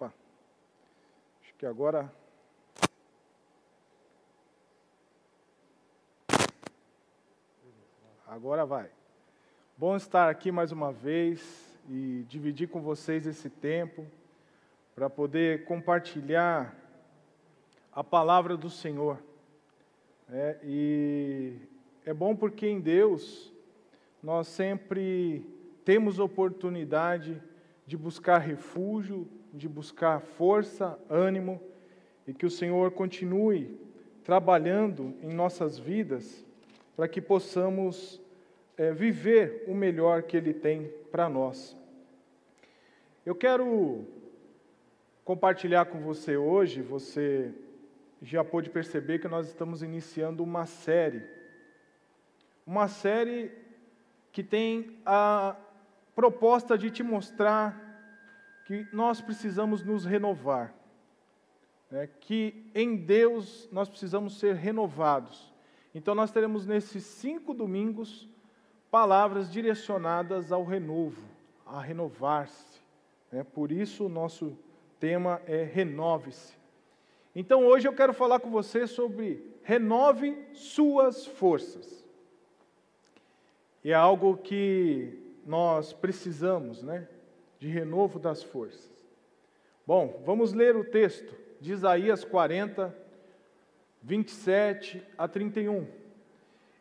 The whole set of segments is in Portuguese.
Opa. Acho que agora. Agora vai. Bom estar aqui mais uma vez e dividir com vocês esse tempo para poder compartilhar a palavra do Senhor. É, e é bom porque em Deus nós sempre temos oportunidade de buscar refúgio, de buscar força, ânimo, e que o Senhor continue trabalhando em nossas vidas para que possamos é, viver o melhor que Ele tem para nós. Eu quero compartilhar com você hoje, você já pôde perceber que nós estamos iniciando uma série. Uma série que tem a proposta de te mostrar que nós precisamos nos renovar, né? que em Deus nós precisamos ser renovados. Então, nós teremos nesses cinco domingos palavras direcionadas ao renovo, a renovar-se. Né? Por isso, o nosso tema é renove-se. Então, hoje eu quero falar com você sobre renove suas forças. E é algo que nós precisamos, né? De renovo das forças. Bom, vamos ler o texto de Isaías 40, 27 a 31.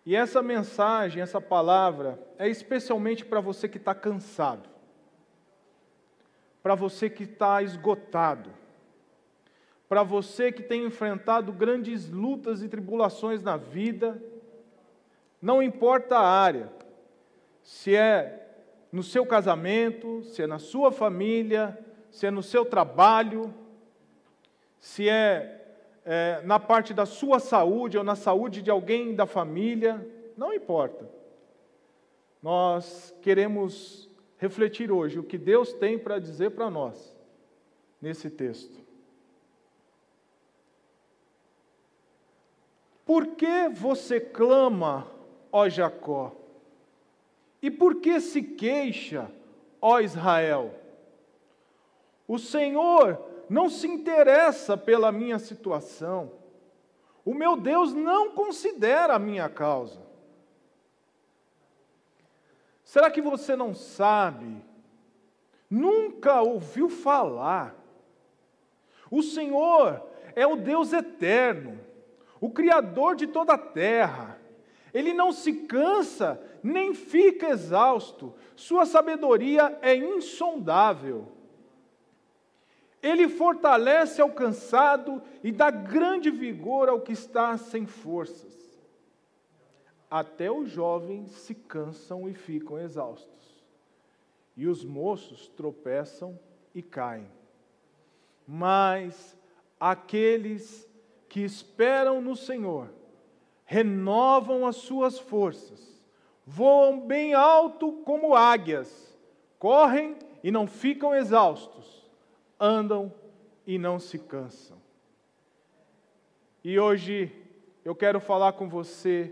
E essa mensagem, essa palavra, é especialmente para você que está cansado, para você que está esgotado, para você que tem enfrentado grandes lutas e tribulações na vida, não importa a área, se é no seu casamento, se é na sua família, se é no seu trabalho, se é, é, na parte da sua saúde ou na saúde de alguém da família, não importa. Nós queremos refletir hoje o que Deus tem para dizer para nós nesse texto. Por que você clama, ó Jacó? E por que se queixa, ó Israel? O Senhor não se interessa pela minha situação. O meu Deus não considera a minha causa. Será que você não sabe? Nunca ouviu falar. O Senhor é o Deus eterno, o Criador de toda a terra. Ele não se cansa nem fica exausto, sua sabedoria é insondável. Ele fortalece ao cansado e dá grande vigor ao que está sem forças. Até os jovens se cansam e ficam exaustos, e os moços tropeçam e caem. Mas aqueles que esperam no Senhor renovam as suas forças voam bem alto como águias, correm e não ficam exaustos, andam e não se cansam. E hoje eu quero falar com você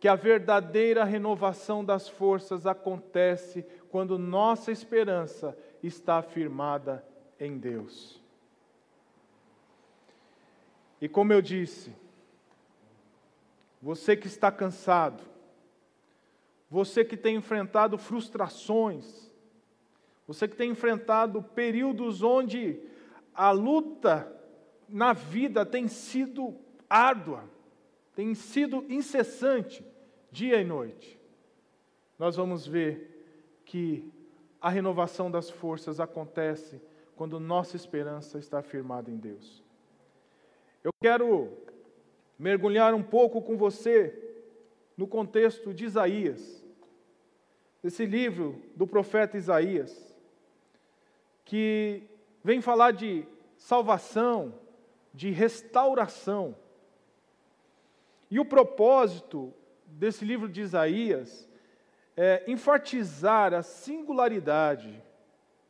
que a verdadeira renovação das forças acontece quando nossa esperança está firmada em Deus. E como eu disse, você que está cansado, você que tem enfrentado frustrações, você que tem enfrentado períodos onde a luta na vida tem sido árdua, tem sido incessante, dia e noite. Nós vamos ver que a renovação das forças acontece quando nossa esperança está firmada em Deus. Eu quero mergulhar um pouco com você no contexto de Isaías, esse livro do profeta Isaías, que vem falar de salvação, de restauração. E o propósito desse livro de Isaías é enfatizar a singularidade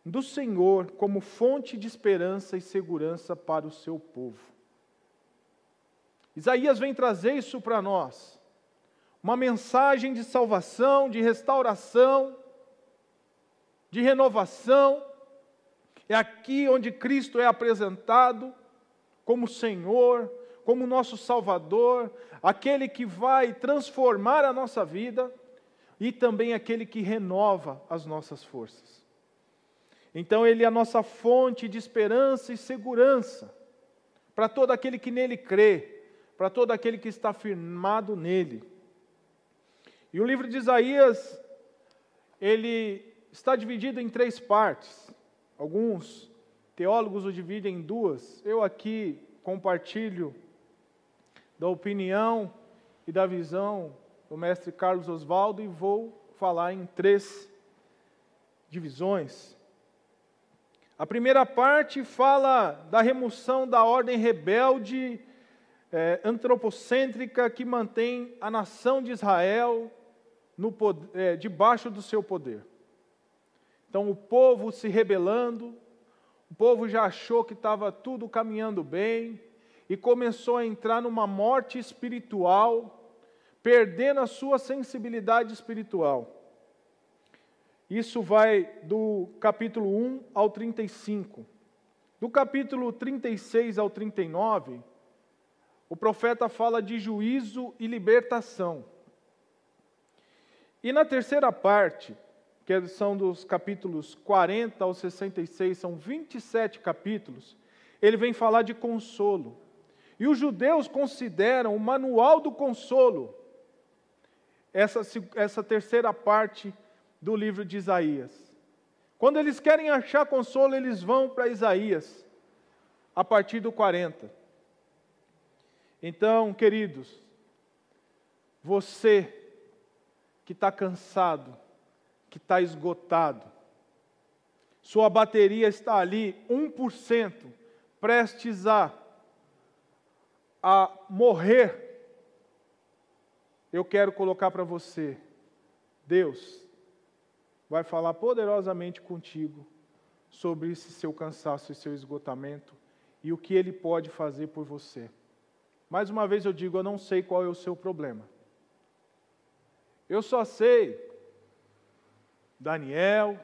do Senhor como fonte de esperança e segurança para o seu povo. Isaías vem trazer isso para nós uma mensagem de salvação, de restauração, de renovação. É aqui onde Cristo é apresentado como Senhor, como nosso Salvador, aquele que vai transformar a nossa vida e também aquele que renova as nossas forças. Então, Ele é a nossa fonte de esperança e segurança para todo aquele que nele crê, para todo aquele que está firmado nele. E o livro de Isaías, ele está dividido em três partes. Alguns teólogos o dividem em duas. Eu aqui compartilho da opinião e da visão do mestre Carlos Oswaldo e vou falar em três divisões. A primeira parte fala da remoção da ordem rebelde, é, antropocêntrica, que mantém a nação de Israel no, é, debaixo do seu poder. Então, o povo se rebelando, o povo já achou que estava tudo caminhando bem e começou a entrar numa morte espiritual, perdendo a sua sensibilidade espiritual. Isso vai do capítulo 1 ao 35. Do capítulo 36 ao 39, o profeta fala de juízo e libertação. E na terceira parte, que são dos capítulos 40 ao 66, são 27 capítulos, ele vem falar de consolo. E os judeus consideram o manual do consolo, essa, essa terceira parte do livro de Isaías. Quando eles querem achar consolo, eles vão para Isaías, a partir do 40. Então, queridos, você que está cansado, que está esgotado. Sua bateria está ali 1%, prestes a, a morrer. Eu quero colocar para você, Deus vai falar poderosamente contigo sobre esse seu cansaço e seu esgotamento e o que Ele pode fazer por você. Mais uma vez eu digo, eu não sei qual é o seu problema. Eu só sei Daniel,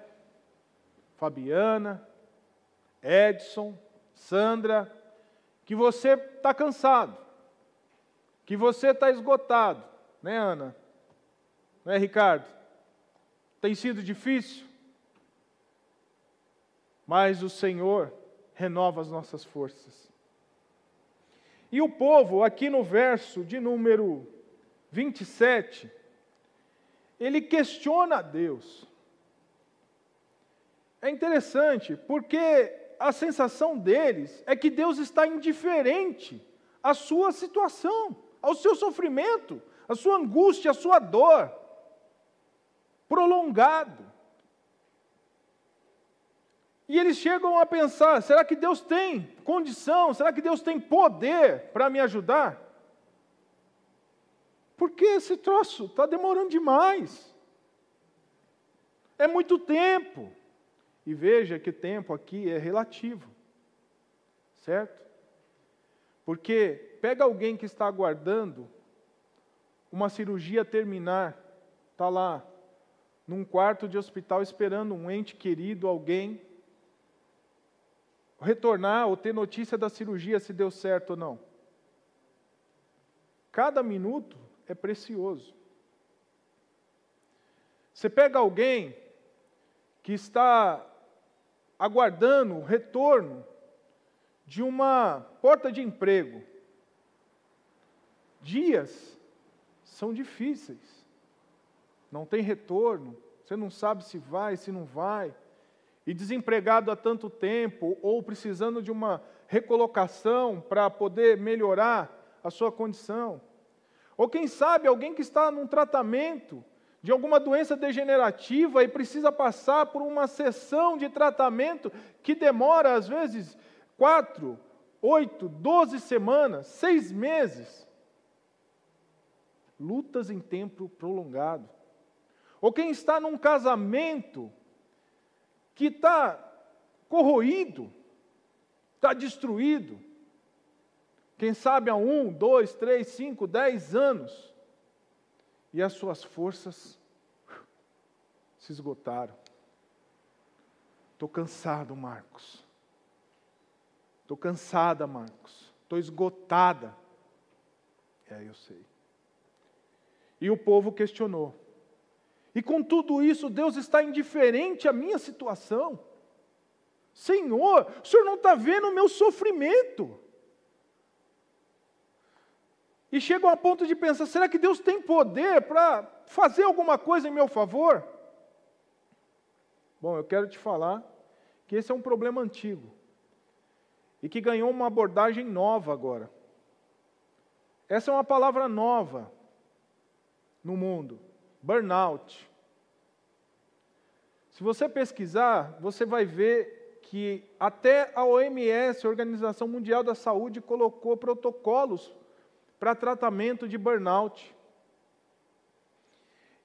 Fabiana, Edson, Sandra, que você está cansado, que você está esgotado, né, Ana? Né, Ricardo? Tem sido difícil, mas o Senhor renova as nossas forças. E o povo, aqui no verso de número 27, ele questiona a Deus. É interessante, porque a sensação deles é que Deus está indiferente à sua situação, ao seu sofrimento, à sua angústia, à sua dor, prolongado. E eles chegam a pensar: será que Deus tem condição? Será que Deus tem poder para me ajudar? Porque esse troço está demorando demais. É muito tempo. E veja que tempo aqui é relativo, certo? Porque pega alguém que está aguardando uma cirurgia terminar, está lá num quarto de hospital esperando um ente querido, alguém, retornar ou ter notícia da cirurgia se deu certo ou não. Cada minuto é precioso. Você pega alguém que está aguardando o retorno de uma porta de emprego. Dias são difíceis, não tem retorno, você não sabe se vai, se não vai, e desempregado há tanto tempo, ou precisando de uma recolocação para poder melhorar a sua condição. Ou quem sabe alguém que está num tratamento de alguma doença degenerativa e precisa passar por uma sessão de tratamento que demora, às vezes, quatro, oito, doze semanas, seis meses. Lutas em tempo prolongado. Ou quem está num casamento que está corroído, está destruído. Quem sabe há um, dois, três, cinco, dez anos e as suas forças se esgotaram. Estou cansado, Marcos. Estou cansada, Marcos. Estou esgotada. É, eu sei. E o povo questionou. E com tudo isso, Deus está indiferente à minha situação. Senhor, o Senhor não está vendo o meu sofrimento. E chegam a ponto de pensar: será que Deus tem poder para fazer alguma coisa em meu favor? Bom, eu quero te falar que esse é um problema antigo e que ganhou uma abordagem nova agora. Essa é uma palavra nova no mundo: burnout. Se você pesquisar, você vai ver que até a OMS, a Organização Mundial da Saúde, colocou protocolos para tratamento de burnout.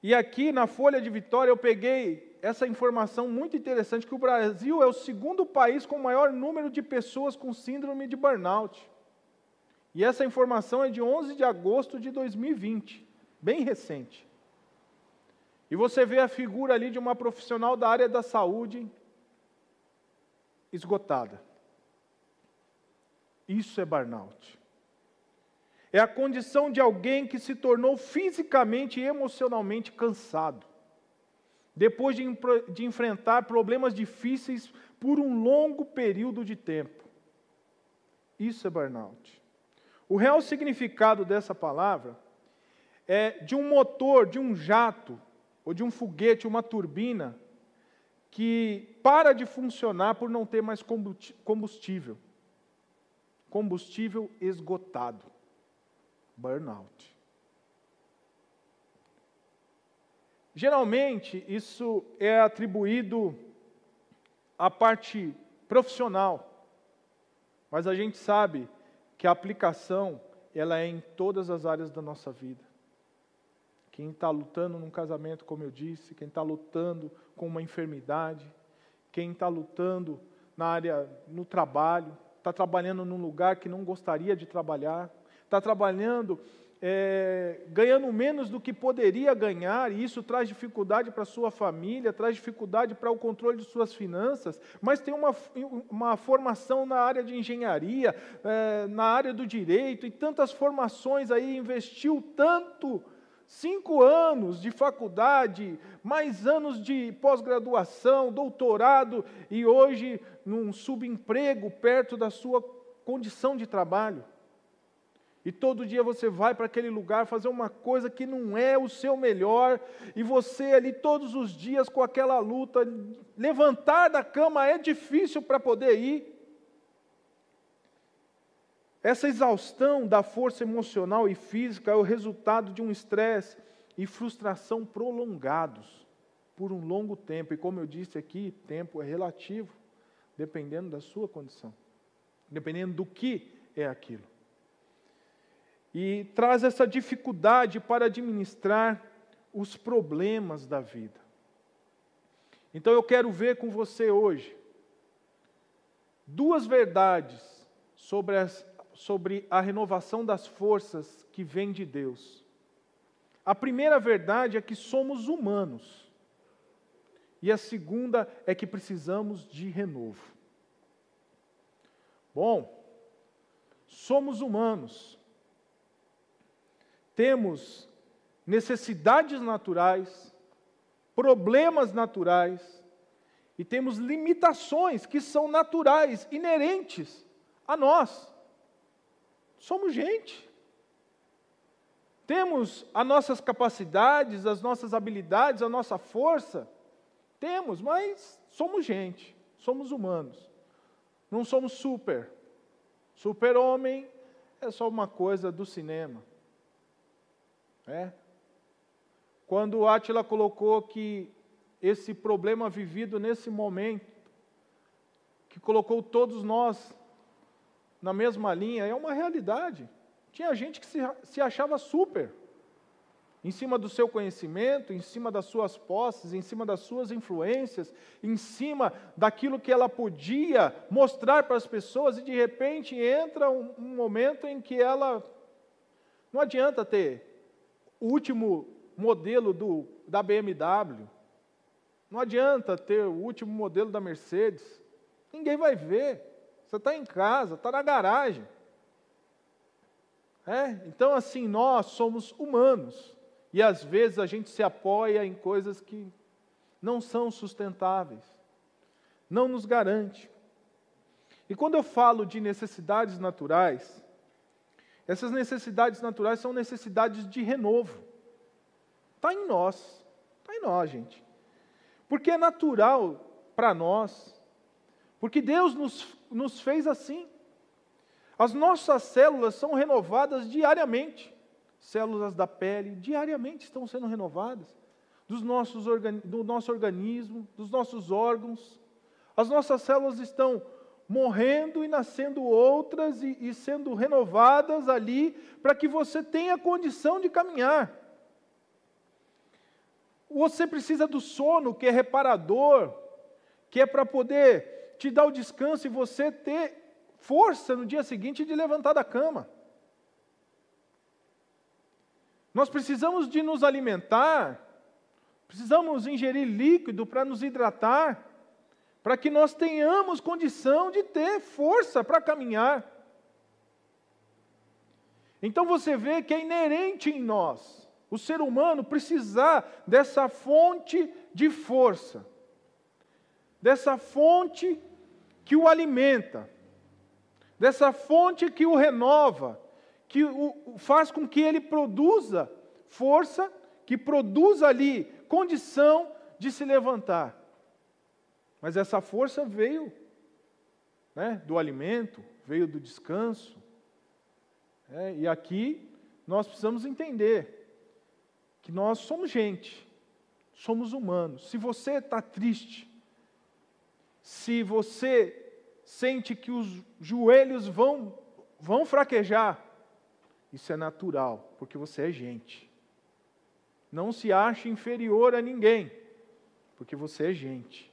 E aqui na Folha de Vitória eu peguei essa informação muito interessante que o Brasil é o segundo país com maior número de pessoas com síndrome de burnout. E essa informação é de 11 de agosto de 2020, bem recente. E você vê a figura ali de uma profissional da área da saúde esgotada. Isso é burnout. É a condição de alguém que se tornou fisicamente e emocionalmente cansado, depois de, de enfrentar problemas difíceis por um longo período de tempo. Isso é burnout. O real significado dessa palavra é de um motor, de um jato, ou de um foguete, uma turbina, que para de funcionar por não ter mais combustível. Combustível esgotado. Burnout. Geralmente, isso é atribuído à parte profissional, mas a gente sabe que a aplicação ela é em todas as áreas da nossa vida. Quem está lutando num casamento, como eu disse, quem está lutando com uma enfermidade, quem está lutando na área, no trabalho, está trabalhando num lugar que não gostaria de trabalhar, está trabalhando é, ganhando menos do que poderia ganhar, e isso traz dificuldade para a sua família, traz dificuldade para o controle de suas finanças, mas tem uma, uma formação na área de engenharia, é, na área do direito, e tantas formações aí, investiu tanto cinco anos de faculdade, mais anos de pós-graduação, doutorado e hoje num subemprego perto da sua condição de trabalho. E todo dia você vai para aquele lugar fazer uma coisa que não é o seu melhor, e você ali todos os dias com aquela luta, levantar da cama é difícil para poder ir. Essa exaustão da força emocional e física é o resultado de um estresse e frustração prolongados por um longo tempo. E como eu disse aqui, tempo é relativo, dependendo da sua condição, dependendo do que é aquilo. E traz essa dificuldade para administrar os problemas da vida. Então eu quero ver com você hoje duas verdades sobre as, sobre a renovação das forças que vem de Deus. A primeira verdade é que somos humanos. E a segunda é que precisamos de renovo. Bom, somos humanos. Temos necessidades naturais, problemas naturais e temos limitações que são naturais, inerentes a nós. Somos gente. Temos as nossas capacidades, as nossas habilidades, a nossa força. Temos, mas somos gente, somos humanos. Não somos super. Super-homem é só uma coisa do cinema. É. Quando Átila colocou que esse problema vivido nesse momento, que colocou todos nós na mesma linha, é uma realidade. Tinha gente que se, se achava super, em cima do seu conhecimento, em cima das suas posses, em cima das suas influências, em cima daquilo que ela podia mostrar para as pessoas, e de repente entra um, um momento em que ela. Não adianta ter o último modelo do, da BMW, Não adianta ter o último modelo da Mercedes. Ninguém vai ver. Você está em casa, está na garagem. É? Então, assim, nós somos humanos. E às vezes a gente se apoia em coisas que não são sustentáveis, não nos garante. E quando eu falo de necessidades naturais, essas necessidades naturais são necessidades de renovo. Está em nós, está em nós, gente. Porque é natural para nós, porque Deus nos, nos fez assim. As nossas células são renovadas diariamente. Células da pele diariamente estão sendo renovadas. Dos nossos do nosso organismo, dos nossos órgãos. As nossas células estão morrendo e nascendo outras e, e sendo renovadas ali para que você tenha condição de caminhar. Você precisa do sono, que é reparador, que é para poder te dar o descanso e você ter força no dia seguinte de levantar da cama. Nós precisamos de nos alimentar, precisamos ingerir líquido para nos hidratar, para que nós tenhamos condição de ter força para caminhar. Então você vê que é inerente em nós, o ser humano, precisar dessa fonte de força, dessa fonte que o alimenta dessa fonte que o renova, que o, faz com que ele produza força, que produza ali condição de se levantar. Mas essa força veio né, do alimento, veio do descanso. É, e aqui nós precisamos entender que nós somos gente, somos humanos. Se você está triste, se você sente que os joelhos vão, vão fraquejar, isso é natural, porque você é gente. Não se ache inferior a ninguém, porque você é gente.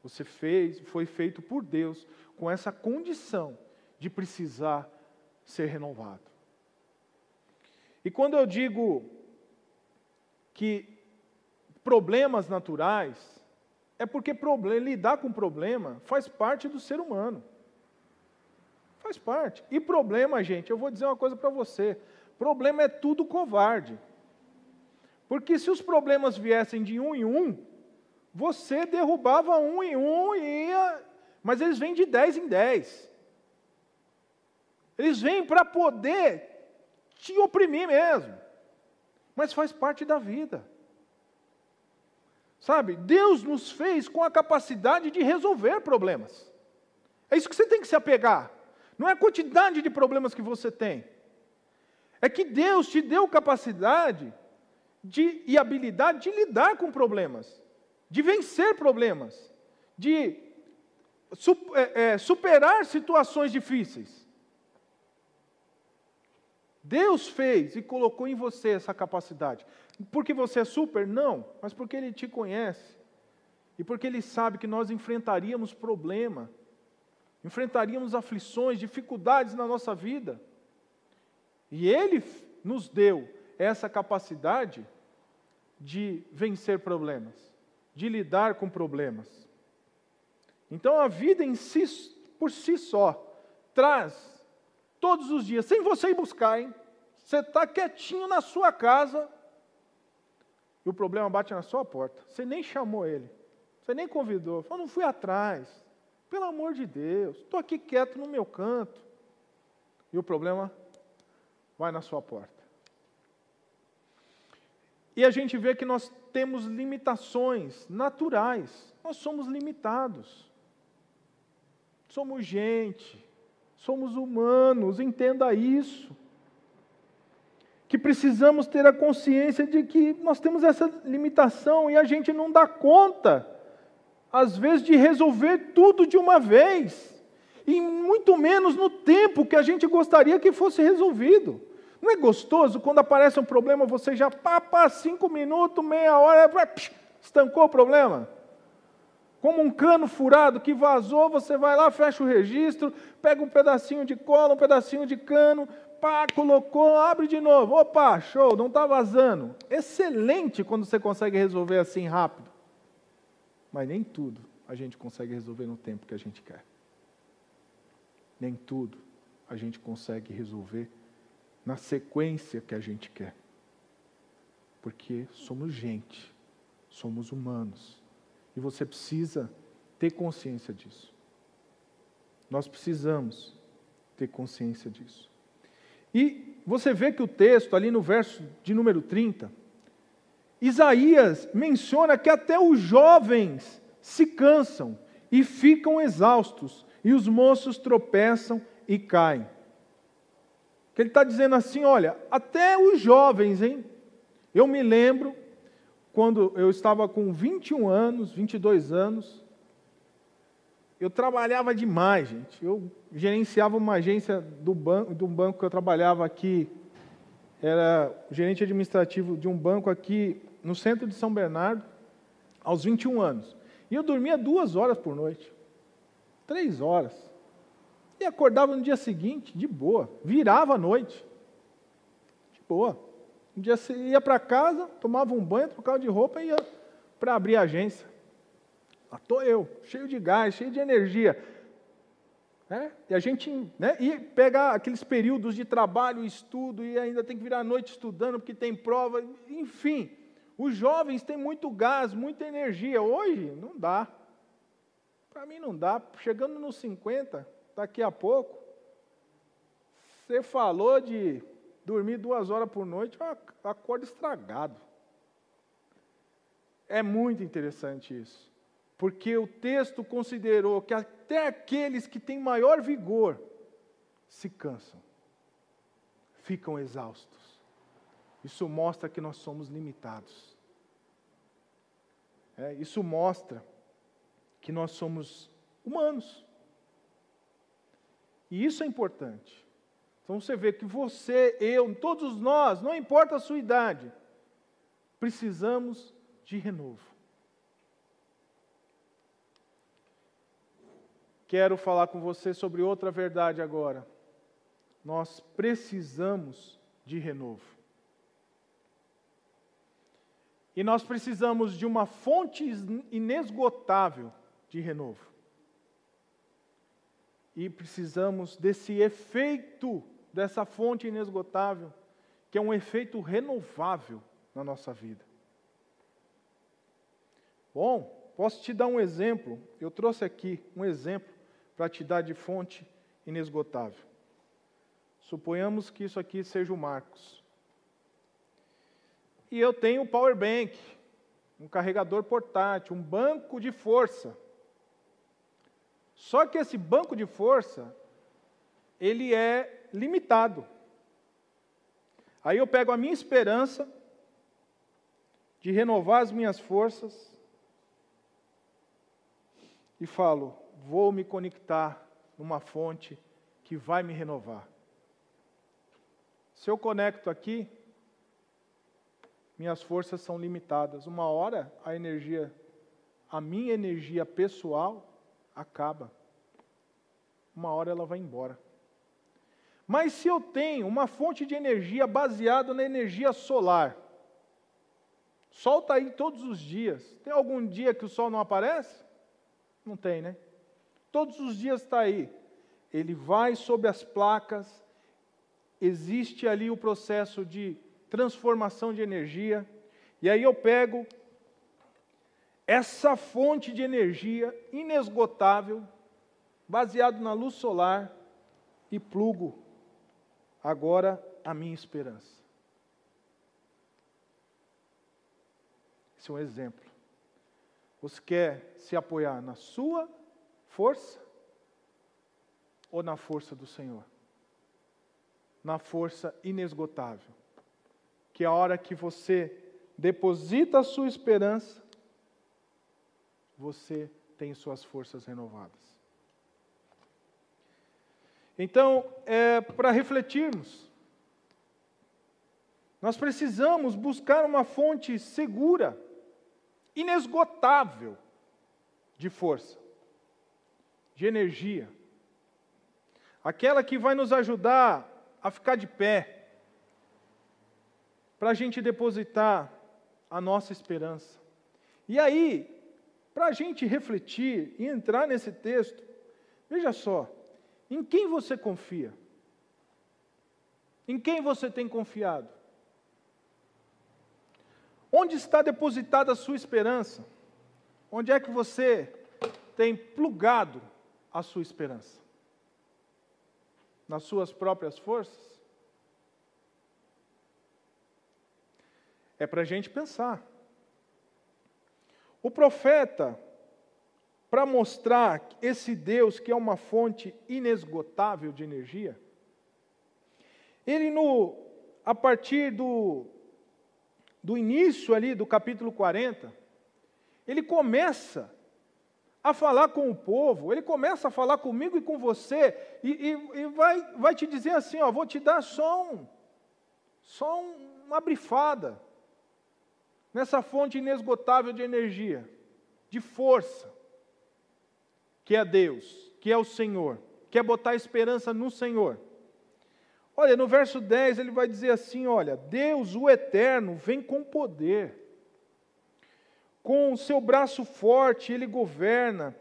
Você fez, foi feito por Deus com essa condição de precisar ser renovado. E quando eu digo que problemas naturais é porque problema, lidar com problema faz parte do ser humano. Faz parte. E problema, gente, eu vou dizer uma coisa para você: problema é tudo covarde. Porque se os problemas viessem de um em um, você derrubava um em um e ia. Mas eles vêm de dez em dez. Eles vêm para poder te oprimir mesmo. Mas faz parte da vida. Sabe, Deus nos fez com a capacidade de resolver problemas. É isso que você tem que se apegar. Não é a quantidade de problemas que você tem. É que Deus te deu capacidade de, e habilidade de lidar com problemas, de vencer problemas, de é, é, superar situações difíceis. Deus fez e colocou em você essa capacidade. Porque você é super? Não, mas porque Ele te conhece. E porque Ele sabe que nós enfrentaríamos problema, enfrentaríamos aflições, dificuldades na nossa vida. E Ele nos deu essa capacidade de vencer problemas, de lidar com problemas. Então a vida em si, por si só, traz todos os dias, sem você ir buscar, hein? Você está quietinho na sua casa, e o problema bate na sua porta. Você nem chamou ele, você nem convidou, falou, não fui atrás. Pelo amor de Deus, estou aqui quieto no meu canto. E o problema vai na sua porta. E a gente vê que nós temos limitações naturais. Nós somos limitados. Somos gente, somos humanos, entenda isso que precisamos ter a consciência de que nós temos essa limitação e a gente não dá conta, às vezes, de resolver tudo de uma vez, e muito menos no tempo que a gente gostaria que fosse resolvido. Não é gostoso quando aparece um problema, você já pá, cinco minutos, meia hora, estancou o problema? Como um cano furado que vazou, você vai lá, fecha o registro, pega um pedacinho de cola, um pedacinho de cano, pá, colocou, abre de novo. Opa, show, não está vazando. Excelente quando você consegue resolver assim rápido. Mas nem tudo a gente consegue resolver no tempo que a gente quer. Nem tudo a gente consegue resolver na sequência que a gente quer. Porque somos gente, somos humanos. E você precisa ter consciência disso. Nós precisamos ter consciência disso. E você vê que o texto, ali no verso de número 30, Isaías menciona que até os jovens se cansam e ficam exaustos, e os moços tropeçam e caem. Que ele está dizendo assim: olha, até os jovens, hein? Eu me lembro quando eu estava com 21 anos, 22 anos, eu trabalhava demais, gente. Eu gerenciava uma agência do banco, de um banco que eu trabalhava aqui, era gerente administrativo de um banco aqui no centro de São Bernardo, aos 21 anos. E eu dormia duas horas por noite, três horas. E acordava no dia seguinte, de boa, virava à noite, de boa. Um dia ia para casa, tomava um banho, trocava de roupa e ia para abrir a agência. Estou eu, cheio de gás, cheio de energia. É? E a gente né, e pegar aqueles períodos de trabalho, estudo, e ainda tem que virar a noite estudando porque tem prova, enfim. Os jovens têm muito gás, muita energia. Hoje não dá. Para mim não dá. Chegando nos 50, daqui a pouco, você falou de dormir duas horas por noite, eu acordo estragado. É muito interessante isso porque o texto considerou que até aqueles que têm maior vigor se cansam, ficam exaustos. Isso mostra que nós somos limitados. É, isso mostra que nós somos humanos. E isso é importante. Então você vê que você, eu, todos nós, não importa a sua idade, precisamos de renovo. Quero falar com você sobre outra verdade agora. Nós precisamos de renovo. E nós precisamos de uma fonte inesgotável de renovo. E precisamos desse efeito, dessa fonte inesgotável, que é um efeito renovável na nossa vida. Bom, posso te dar um exemplo. Eu trouxe aqui um exemplo para te dar de fonte inesgotável. Suponhamos que isso aqui seja o Marcos. E eu tenho um power bank, um carregador portátil, um banco de força. Só que esse banco de força, ele é limitado. Aí eu pego a minha esperança de renovar as minhas forças e falo: vou me conectar numa fonte que vai me renovar. Se eu conecto aqui, minhas forças são limitadas. Uma hora a energia, a minha energia pessoal acaba. Uma hora ela vai embora. Mas se eu tenho uma fonte de energia baseada na energia solar, sol está aí todos os dias. Tem algum dia que o sol não aparece? Não tem, né? Todos os dias está aí. Ele vai sob as placas, existe ali o processo de transformação de energia, e aí eu pego essa fonte de energia inesgotável, baseado na luz solar, e plugo agora a minha esperança. Esse é um exemplo. Você quer se apoiar na sua força ou na força do Senhor? Na força inesgotável. Que a hora que você deposita a sua esperança, você tem suas forças renovadas. Então, é, para refletirmos, nós precisamos buscar uma fonte segura, inesgotável de força de energia, aquela que vai nos ajudar a ficar de pé, para a gente depositar a nossa esperança. E aí, para a gente refletir e entrar nesse texto, veja só, em quem você confia? Em quem você tem confiado? Onde está depositada a sua esperança? Onde é que você tem plugado a sua esperança? Nas suas próprias forças? É para a gente pensar. O profeta, para mostrar esse Deus que é uma fonte inesgotável de energia, ele no a partir do do início ali do capítulo 40, ele começa a falar com o povo, ele começa a falar comigo e com você, e, e, e vai, vai te dizer assim: ó, vou te dar só um, só um, uma brifada nessa fonte inesgotável de energia, de força, que é Deus, que é o Senhor, que é botar esperança no Senhor. Olha, no verso 10 ele vai dizer assim: Olha, Deus, o eterno, vem com poder, com o seu braço forte ele governa,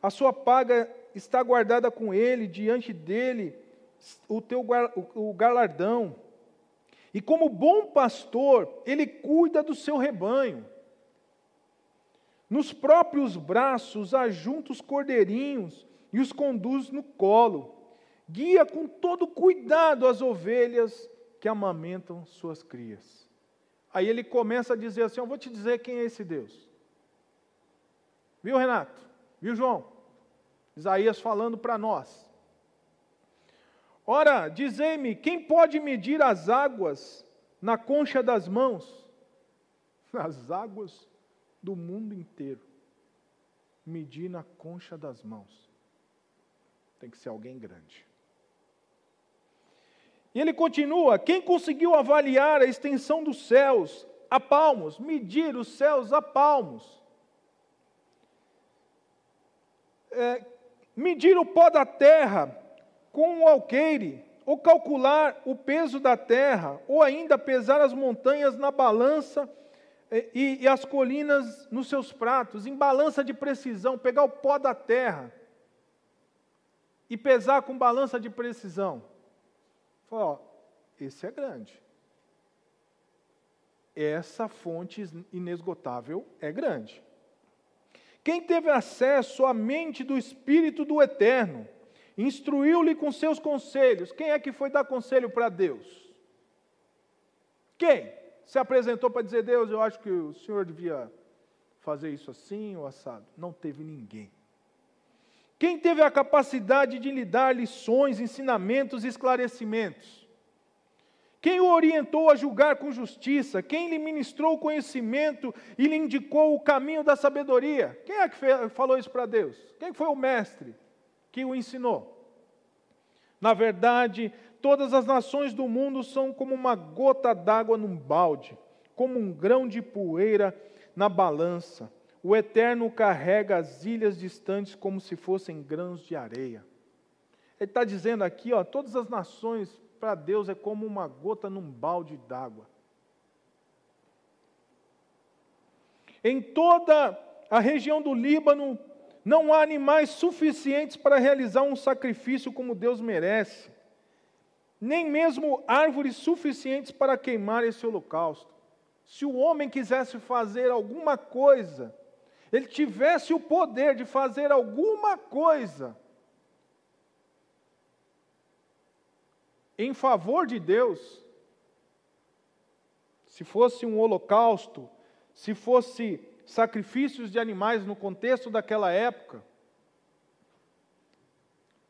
a sua paga está guardada com ele, diante dele o teu o galardão. E como bom pastor, ele cuida do seu rebanho. Nos próprios braços ajunta os cordeirinhos e os conduz no colo guia com todo cuidado as ovelhas que amamentam suas crias. Aí ele começa a dizer assim: Eu vou te dizer quem é esse Deus. Viu, Renato? Viu, João? Isaías falando para nós. Ora, dizei-me, quem pode medir as águas na concha das mãos? As águas do mundo inteiro. Medir na concha das mãos. Tem que ser alguém grande. E ele continua: quem conseguiu avaliar a extensão dos céus a palmos, medir os céus a palmos, é, medir o pó da terra com um alqueire, ou calcular o peso da terra, ou ainda pesar as montanhas na balança é, e, e as colinas nos seus pratos, em balança de precisão, pegar o pó da terra e pesar com balança de precisão. Falou, ó, esse é grande. Essa fonte inesgotável é grande. Quem teve acesso à mente do Espírito do Eterno, instruiu-lhe com seus conselhos. Quem é que foi dar conselho para Deus? Quem se apresentou para dizer, Deus, eu acho que o senhor devia fazer isso assim ou assado? Não teve ninguém. Quem teve a capacidade de lhe dar lições, ensinamentos e esclarecimentos? Quem o orientou a julgar com justiça? Quem lhe ministrou o conhecimento e lhe indicou o caminho da sabedoria? Quem é que falou isso para Deus? Quem foi o mestre que o ensinou? Na verdade, todas as nações do mundo são como uma gota d'água num balde, como um grão de poeira na balança. O Eterno carrega as ilhas distantes como se fossem grãos de areia. Ele está dizendo aqui, ó, todas as nações para Deus é como uma gota num balde d'água. Em toda a região do Líbano não há animais suficientes para realizar um sacrifício como Deus merece, nem mesmo árvores suficientes para queimar esse holocausto. Se o homem quisesse fazer alguma coisa, ele tivesse o poder de fazer alguma coisa em favor de Deus, se fosse um holocausto, se fosse sacrifícios de animais no contexto daquela época,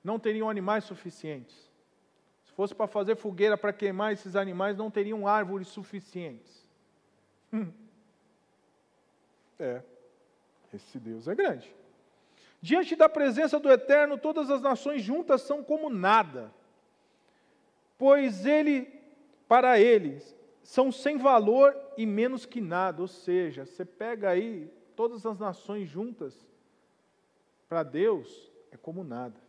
não teriam animais suficientes. Se fosse para fazer fogueira para queimar esses animais, não teriam árvores suficientes. É. Esse Deus é grande. Diante da presença do Eterno, todas as nações juntas são como nada, pois ele, para eles, são sem valor e menos que nada. Ou seja, você pega aí todas as nações juntas, para Deus é como nada.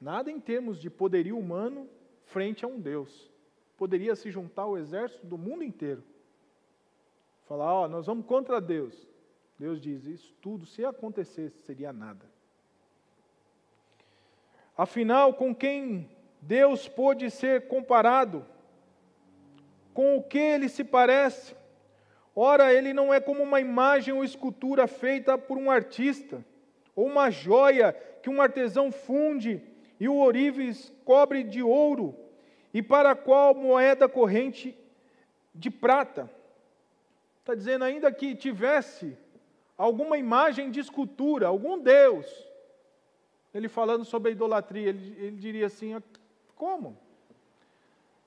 Nada em termos de poderio humano frente a um Deus. Poderia se juntar o exército do mundo inteiro. Falar, ó, nós vamos contra Deus. Deus diz: Isso tudo, se acontecesse, seria nada. Afinal, com quem Deus pôde ser comparado? Com o que ele se parece? Ora, ele não é como uma imagem ou escultura feita por um artista, ou uma joia que um artesão funde e o ourives cobre de ouro, e para a qual moeda corrente de prata. Está dizendo, ainda que tivesse alguma imagem de escultura, algum Deus, ele falando sobre a idolatria, ele, ele diria assim: como?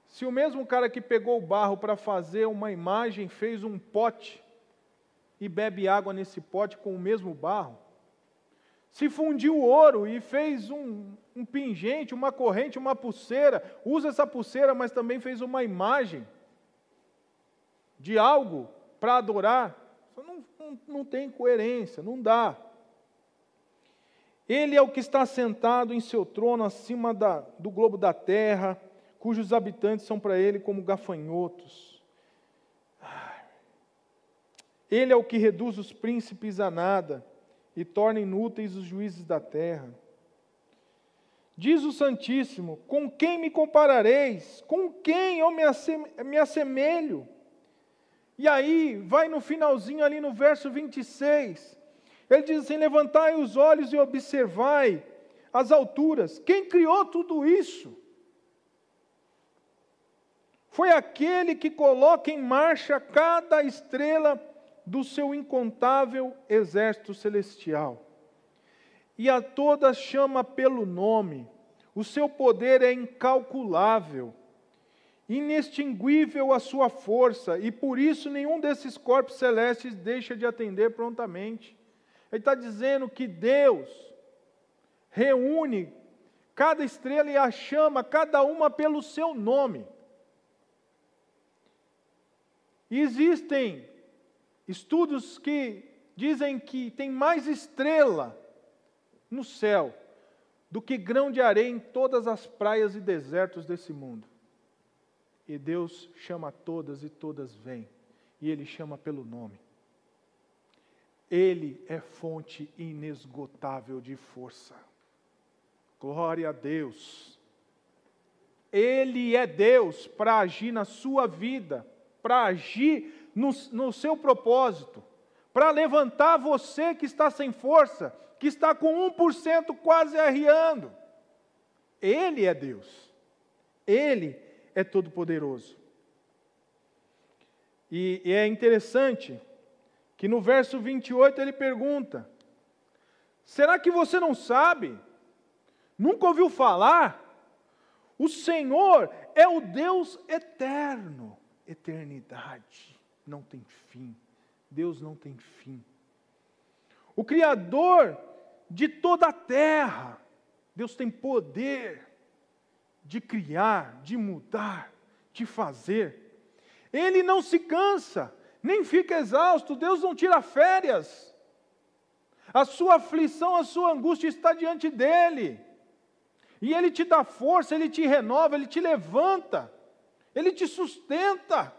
Se o mesmo cara que pegou o barro para fazer uma imagem fez um pote e bebe água nesse pote com o mesmo barro, se fundiu ouro e fez um, um pingente, uma corrente, uma pulseira, usa essa pulseira, mas também fez uma imagem de algo para adorar, não, não, não tem coerência, não dá. Ele é o que está sentado em seu trono acima da, do globo da terra, cujos habitantes são para ele como gafanhotos. Ele é o que reduz os príncipes a nada e torna inúteis os juízes da terra. Diz o Santíssimo: Com quem me comparareis? Com quem eu me assemelho? E aí, vai no finalzinho ali no verso 26. Ele diz assim: Levantai os olhos e observai as alturas. Quem criou tudo isso? Foi aquele que coloca em marcha cada estrela do seu incontável exército celestial. E a todas chama pelo nome. O seu poder é incalculável, inextinguível a sua força, e por isso nenhum desses corpos celestes deixa de atender prontamente. Ele está dizendo que Deus reúne cada estrela e a chama, cada uma pelo seu nome. Existem estudos que dizem que tem mais estrela no céu do que grão de areia em todas as praias e desertos desse mundo. E Deus chama todas e todas vêm. E Ele chama pelo nome. Ele é fonte inesgotável de força. Glória a Deus. Ele é Deus para agir na sua vida para agir no, no seu propósito, para levantar você que está sem força, que está com 1% quase arriando. Ele é Deus. Ele é todo-poderoso. E, e é interessante que no verso 28 ele pergunta: Será que você não sabe? Nunca ouviu falar? O Senhor é o Deus eterno eternidade, não tem fim. Deus não tem fim. O Criador de toda a terra, Deus tem poder de criar, de mudar, de fazer. Ele não se cansa, nem fica exausto, Deus não tira férias. A sua aflição, a sua angústia está diante dele. E ele te dá força, ele te renova, ele te levanta. Ele te sustenta.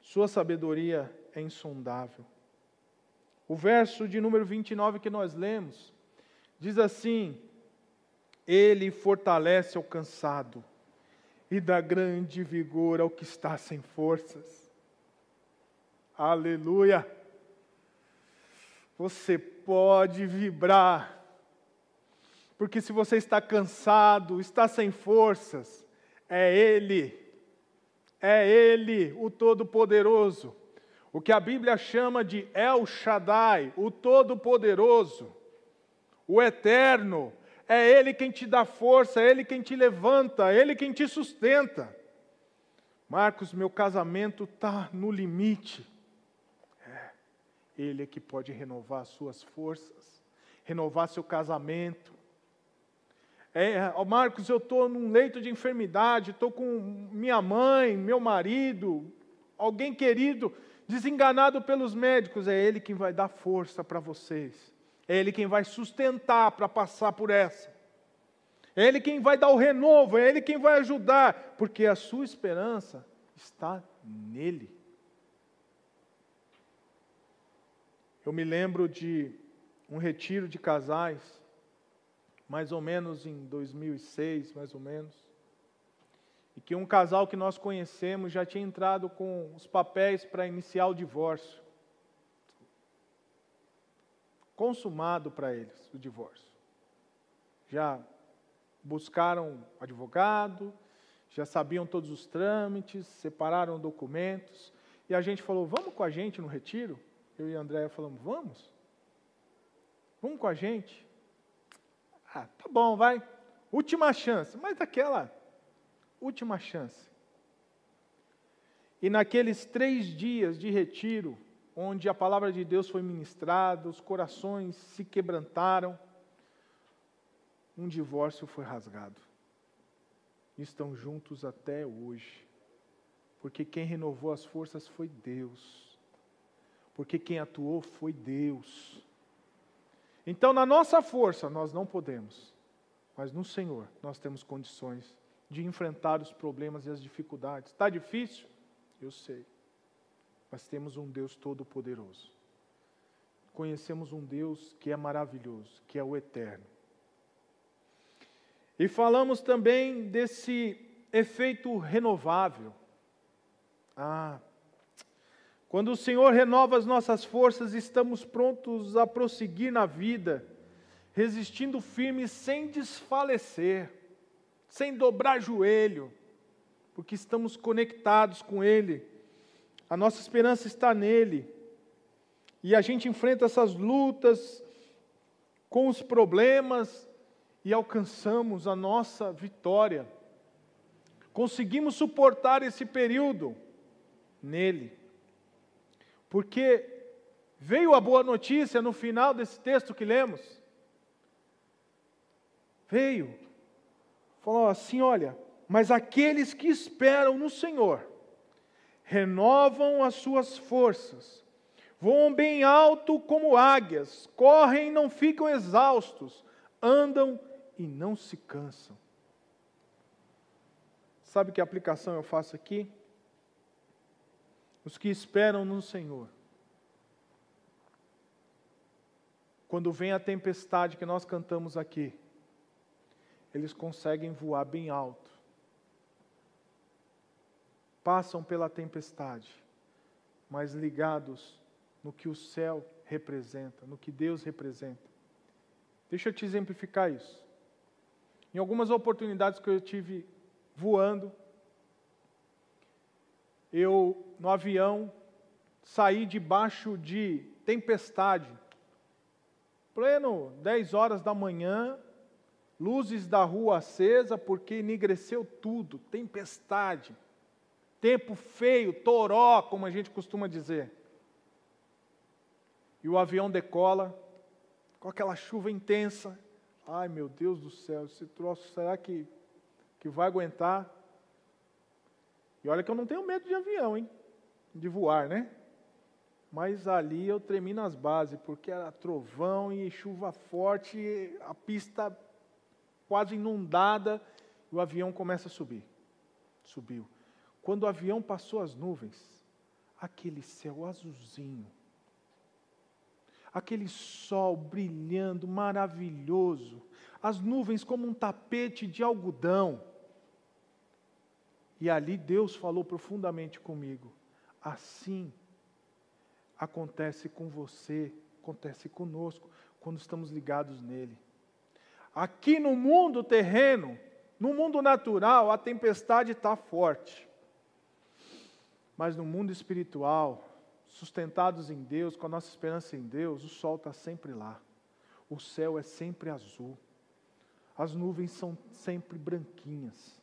Sua sabedoria é insondável. O verso de número 29 que nós lemos diz assim: Ele fortalece o cansado e dá grande vigor ao que está sem forças. Aleluia! Você pode vibrar porque se você está cansado, está sem forças, é Ele, é Ele, o Todo-Poderoso, o que a Bíblia chama de El Shaddai, o Todo-Poderoso, o Eterno, é Ele quem te dá força, é Ele quem te levanta, é Ele quem te sustenta. Marcos, meu casamento está no limite. É, Ele é que pode renovar suas forças, renovar seu casamento, é, oh Marcos, eu estou num leito de enfermidade, estou com minha mãe, meu marido, alguém querido, desenganado pelos médicos. É Ele quem vai dar força para vocês. É Ele quem vai sustentar para passar por essa. É Ele quem vai dar o renovo, é Ele quem vai ajudar, porque a sua esperança está nele. Eu me lembro de um retiro de casais, mais ou menos em 2006, mais ou menos, e que um casal que nós conhecemos já tinha entrado com os papéis para iniciar o divórcio. Consumado para eles o divórcio. Já buscaram advogado, já sabiam todos os trâmites, separaram documentos, e a gente falou: vamos com a gente no retiro? Eu e a Andréia falamos: vamos? Vamos com a gente? Ah, tá bom, vai. Última chance, mas aquela última chance. E naqueles três dias de retiro, onde a palavra de Deus foi ministrada, os corações se quebrantaram, um divórcio foi rasgado. Estão juntos até hoje. Porque quem renovou as forças foi Deus. Porque quem atuou foi Deus. Então, na nossa força, nós não podemos, mas no Senhor, nós temos condições de enfrentar os problemas e as dificuldades. Está difícil? Eu sei. Mas temos um Deus todo-poderoso. Conhecemos um Deus que é maravilhoso, que é o eterno. E falamos também desse efeito renovável. Ah, quando o Senhor renova as nossas forças, estamos prontos a prosseguir na vida, resistindo firmes sem desfalecer, sem dobrar joelho, porque estamos conectados com Ele, a nossa esperança está nele, e a gente enfrenta essas lutas com os problemas, e alcançamos a nossa vitória. Conseguimos suportar esse período nele. Porque veio a boa notícia no final desse texto que lemos. Veio. Falou assim: olha, mas aqueles que esperam no Senhor renovam as suas forças, voam bem alto como águias, correm e não ficam exaustos, andam e não se cansam. Sabe que aplicação eu faço aqui? Os que esperam no Senhor. Quando vem a tempestade que nós cantamos aqui, eles conseguem voar bem alto. Passam pela tempestade, mas ligados no que o céu representa, no que Deus representa. Deixa eu te exemplificar isso. Em algumas oportunidades que eu tive voando, eu, no avião, saí debaixo de tempestade. Pleno 10 horas da manhã, luzes da rua acesa, porque enegreceu tudo, tempestade, tempo feio, toró, como a gente costuma dizer. E o avião decola, com aquela chuva intensa, Ai meu Deus do céu, esse troço, será que, que vai aguentar? E olha que eu não tenho medo de avião, hein? De voar, né? Mas ali eu tremi nas bases, porque era trovão e chuva forte, a pista quase inundada, e o avião começa a subir. Subiu. Quando o avião passou as nuvens, aquele céu azulzinho, aquele sol brilhando, maravilhoso, as nuvens como um tapete de algodão. E ali Deus falou profundamente comigo. Assim acontece com você, acontece conosco, quando estamos ligados nele. Aqui no mundo terreno, no mundo natural, a tempestade está forte. Mas no mundo espiritual, sustentados em Deus, com a nossa esperança em Deus, o sol está sempre lá, o céu é sempre azul, as nuvens são sempre branquinhas.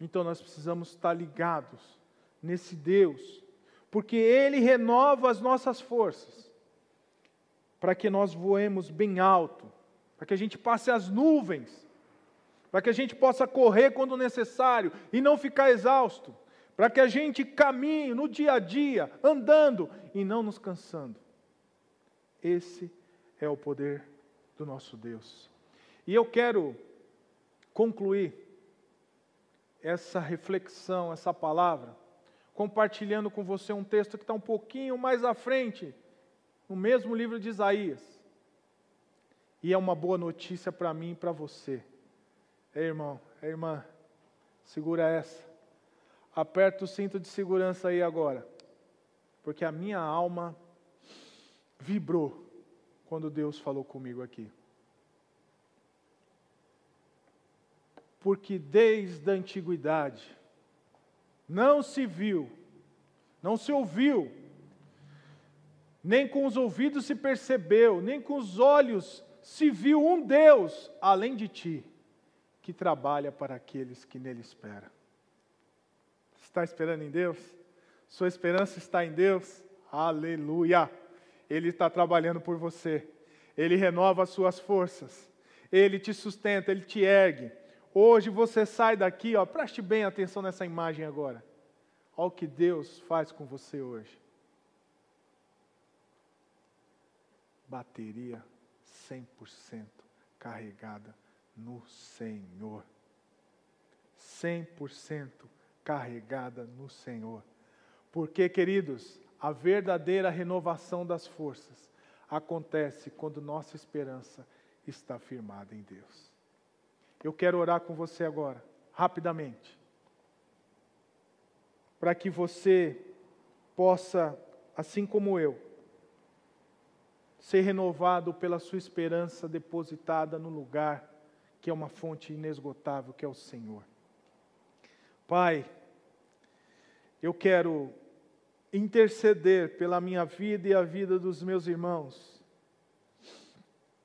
Então nós precisamos estar ligados nesse Deus, porque Ele renova as nossas forças, para que nós voemos bem alto, para que a gente passe as nuvens, para que a gente possa correr quando necessário e não ficar exausto para que a gente caminhe no dia a dia, andando e não nos cansando. Esse é o poder do nosso Deus. E eu quero concluir essa reflexão, essa palavra, compartilhando com você um texto que está um pouquinho mais à frente no mesmo livro de Isaías. E é uma boa notícia para mim e para você. Ei, irmão, ei, irmã, segura essa. Aperta o cinto de segurança aí agora. Porque a minha alma vibrou quando Deus falou comigo aqui. Porque desde a antiguidade não se viu, não se ouviu, nem com os ouvidos se percebeu, nem com os olhos se viu um Deus além de ti, que trabalha para aqueles que nele esperam. Está esperando em Deus? Sua esperança está em Deus? Aleluia! Ele está trabalhando por você, Ele renova as suas forças, Ele te sustenta, Ele te ergue. Hoje você sai daqui, ó, preste bem atenção nessa imagem agora. Olha o que Deus faz com você hoje. Bateria 100% carregada no Senhor. 100% carregada no Senhor. Porque, queridos, a verdadeira renovação das forças acontece quando nossa esperança está firmada em Deus. Eu quero orar com você agora, rapidamente, para que você possa, assim como eu, ser renovado pela sua esperança depositada no lugar que é uma fonte inesgotável, que é o Senhor. Pai, eu quero interceder pela minha vida e a vida dos meus irmãos.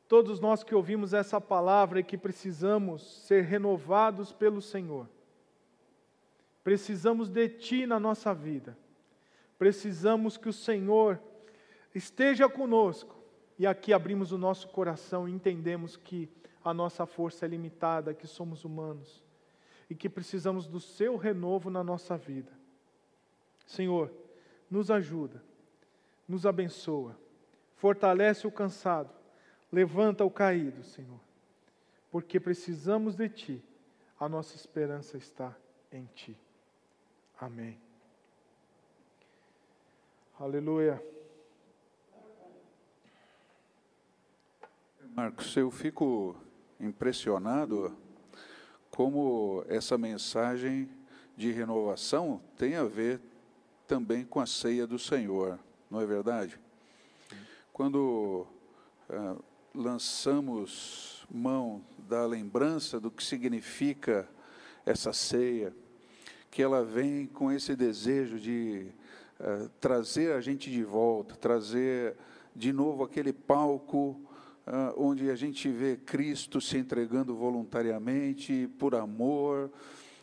Todos nós que ouvimos essa palavra e que precisamos ser renovados pelo Senhor. Precisamos de Ti na nossa vida. Precisamos que o Senhor esteja conosco. E aqui abrimos o nosso coração e entendemos que a nossa força é limitada, que somos humanos e que precisamos do Seu renovo na nossa vida. Senhor, nos ajuda, nos abençoa, fortalece o cansado, levanta o caído, Senhor, porque precisamos de Ti, a nossa esperança está em Ti. Amém. Aleluia. Marcos, eu fico impressionado como essa mensagem de renovação tem a ver também com a ceia do Senhor, não é verdade? Quando ah, lançamos mão da lembrança do que significa essa ceia, que ela vem com esse desejo de ah, trazer a gente de volta, trazer de novo aquele palco onde a gente vê Cristo se entregando voluntariamente, por amor,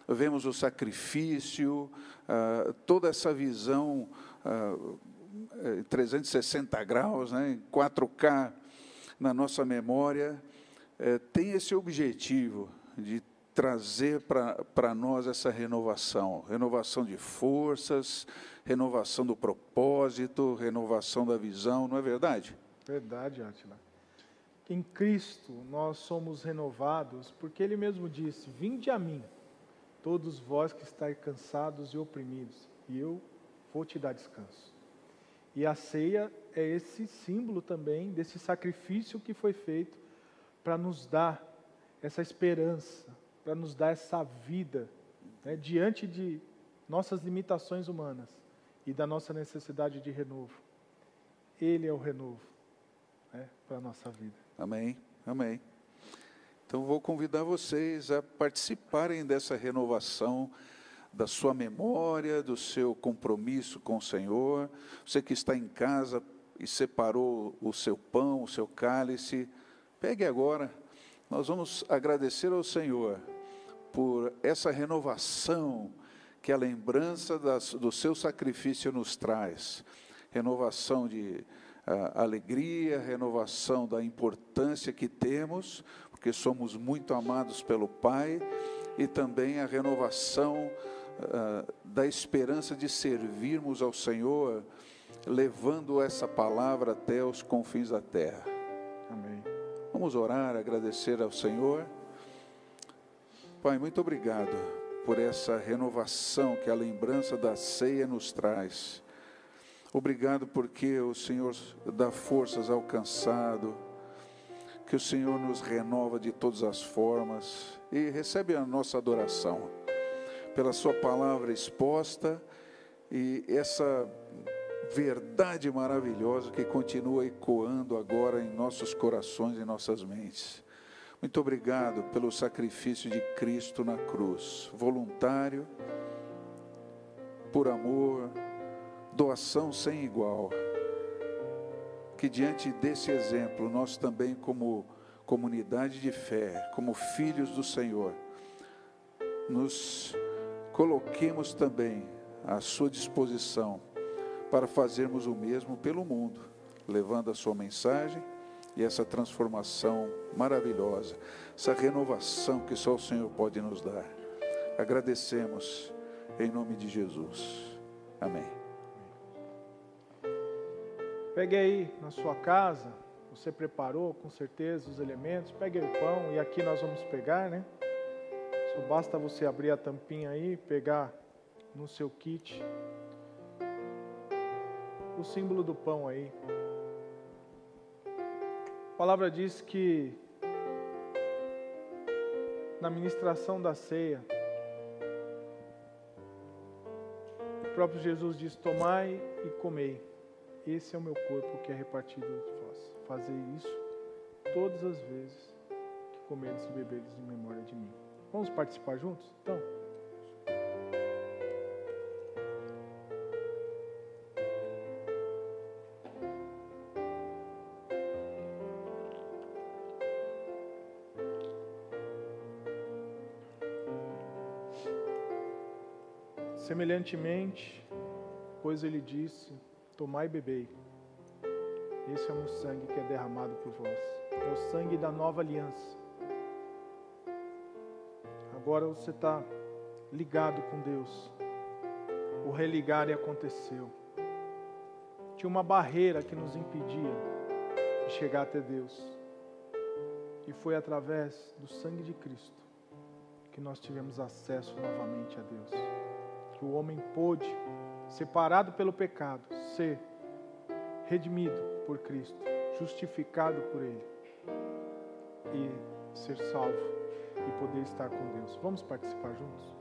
vemos o sacrifício, ah, toda essa visão 360 ah, eh, graus, né, em 4K na nossa memória, eh, tem esse objetivo de trazer para nós essa renovação renovação de forças, renovação do propósito, renovação da visão, não é verdade? Verdade, Átila. Em Cristo nós somos renovados, porque Ele mesmo disse: Vinde a mim todos vós que estáis cansados e oprimidos, e eu vou te dar descanso. E a ceia é esse símbolo também desse sacrifício que foi feito para nos dar essa esperança, para nos dar essa vida né, diante de nossas limitações humanas e da nossa necessidade de renovo. Ele é o renovo né, para a nossa vida. Amém, amém. Então, vou convidar vocês a participarem dessa renovação da sua memória, do seu compromisso com o Senhor. Você que está em casa e separou o seu pão, o seu cálice, pegue agora. Nós vamos agradecer ao Senhor por essa renovação que a lembrança das, do seu sacrifício nos traz. Renovação de uh, alegria, renovação da importância que temos porque somos muito amados pelo Pai, e também a renovação uh, da esperança de servirmos ao Senhor, levando essa palavra até os confins da terra. Amém. Vamos orar, agradecer ao Senhor. Pai, muito obrigado por essa renovação que a lembrança da ceia nos traz. Obrigado porque o Senhor dá forças ao cansado, que o Senhor nos renova de todas as formas e recebe a nossa adoração pela Sua palavra exposta e essa verdade maravilhosa que continua ecoando agora em nossos corações e nossas mentes. Muito obrigado pelo sacrifício de Cristo na cruz, voluntário, por amor, doação sem igual. Que diante desse exemplo, nós também, como comunidade de fé, como filhos do Senhor, nos coloquemos também à Sua disposição para fazermos o mesmo pelo mundo, levando a Sua mensagem e essa transformação maravilhosa, essa renovação que só o Senhor pode nos dar. Agradecemos em nome de Jesus. Amém. Pegue aí na sua casa, você preparou com certeza os elementos, pegue o pão e aqui nós vamos pegar, né? Só basta você abrir a tampinha aí, pegar no seu kit o símbolo do pão aí. A palavra diz que na ministração da ceia, o próprio Jesus diz: Tomai e comei, esse é o meu corpo que é repartido entre vós. Fazei isso todas as vezes que comeres e beberes em memória de mim. Vamos participar juntos? Então. Semelhantemente, pois ele disse: Tomai e bebei. Esse é o meu sangue que é derramado por vós. É o sangue da nova aliança. Agora você está ligado com Deus. O religar aconteceu. Tinha uma barreira que nos impedia de chegar até Deus. E foi através do sangue de Cristo que nós tivemos acesso novamente a Deus que o homem pôde, separado pelo pecado, ser redimido por Cristo, justificado por Ele e ser salvo e poder estar com Deus. Vamos participar juntos?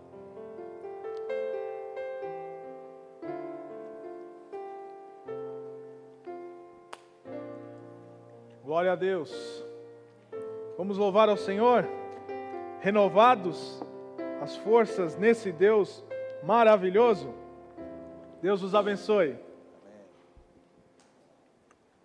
Glória a Deus. Vamos louvar ao Senhor, renovados as forças nesse Deus maravilhoso. Deus os abençoe.